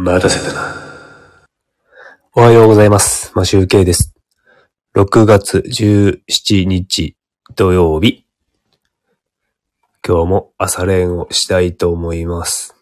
待たせたな。おはようございます。マシュウケイです。6月17日土曜日。今日も朝練をしたいと思います。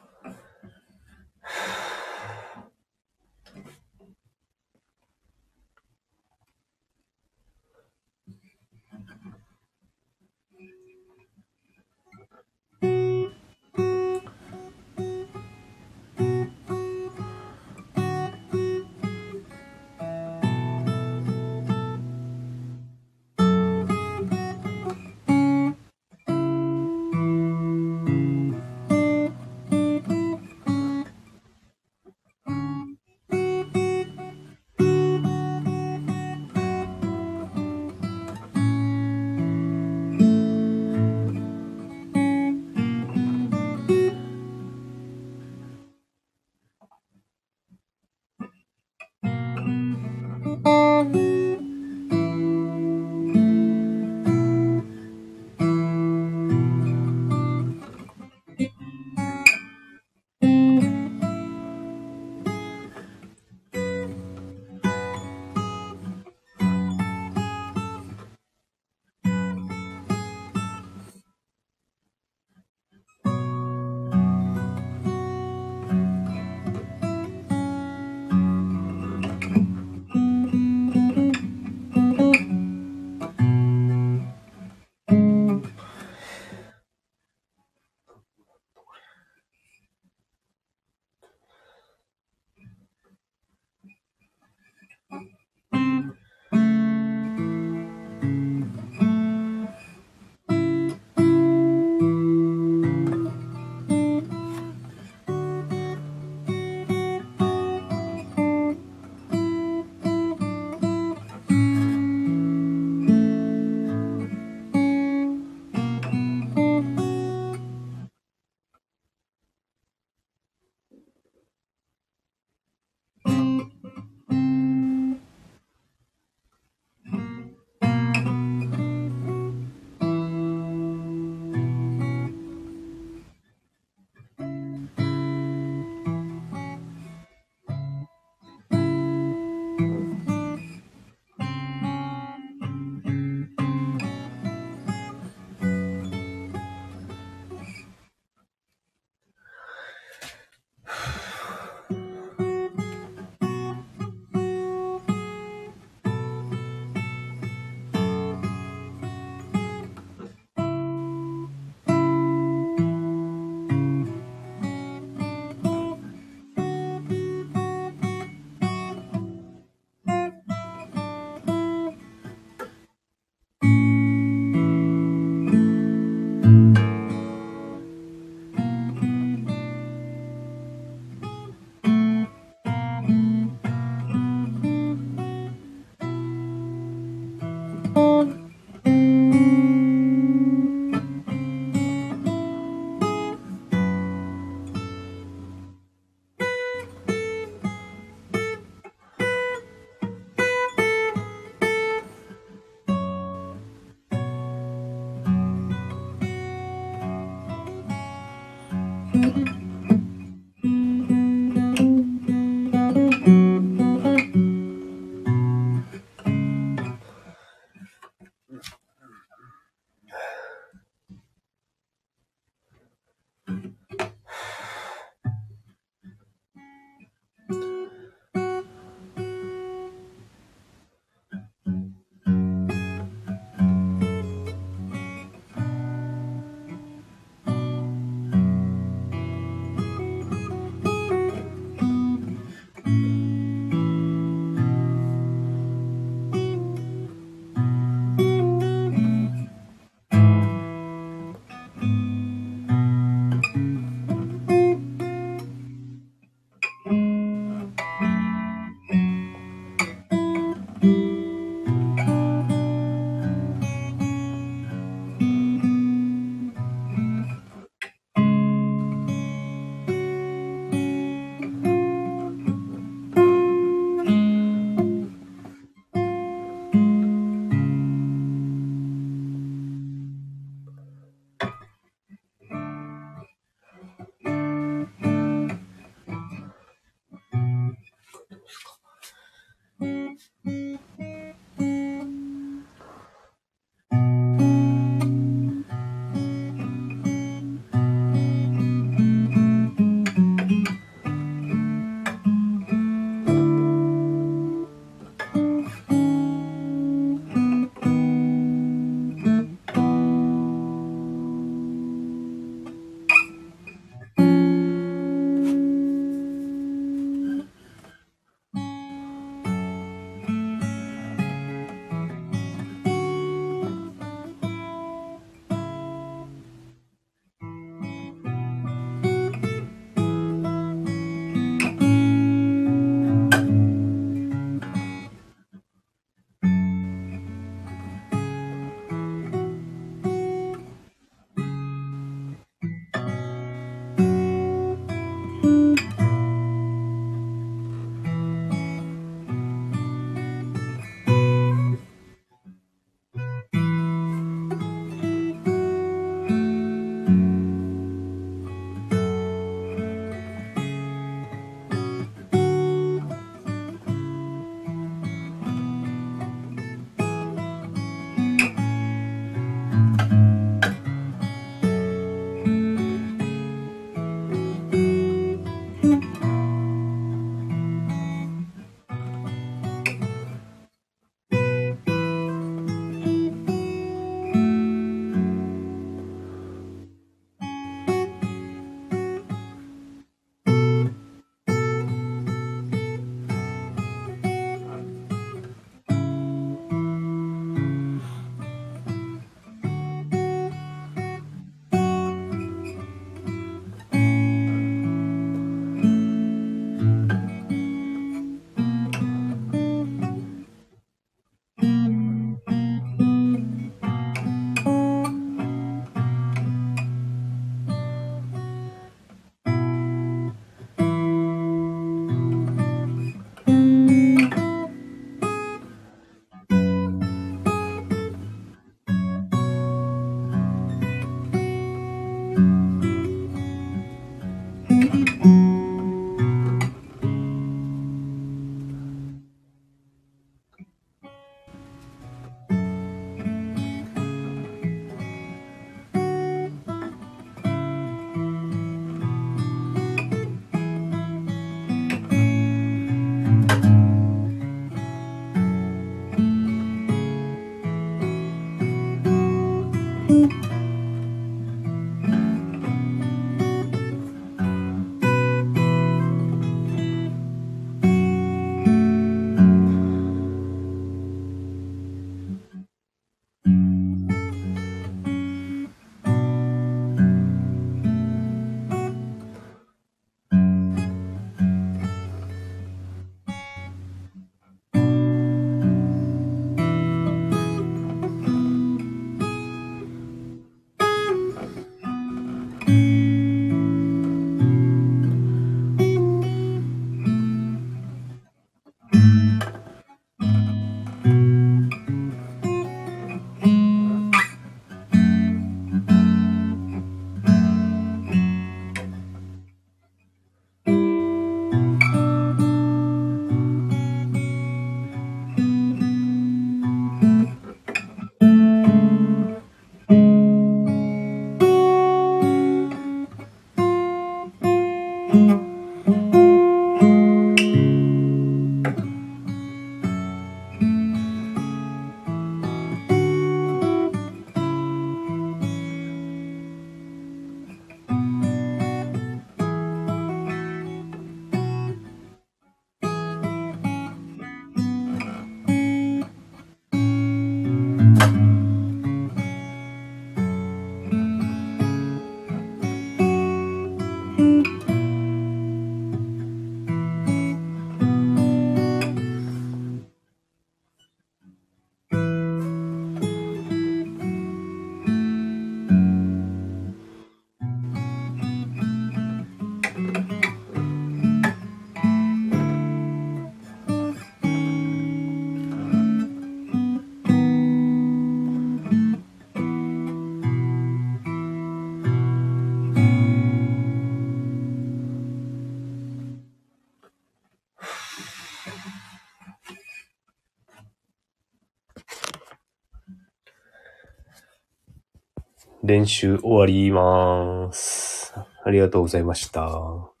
練習終わります。ありがとうございました。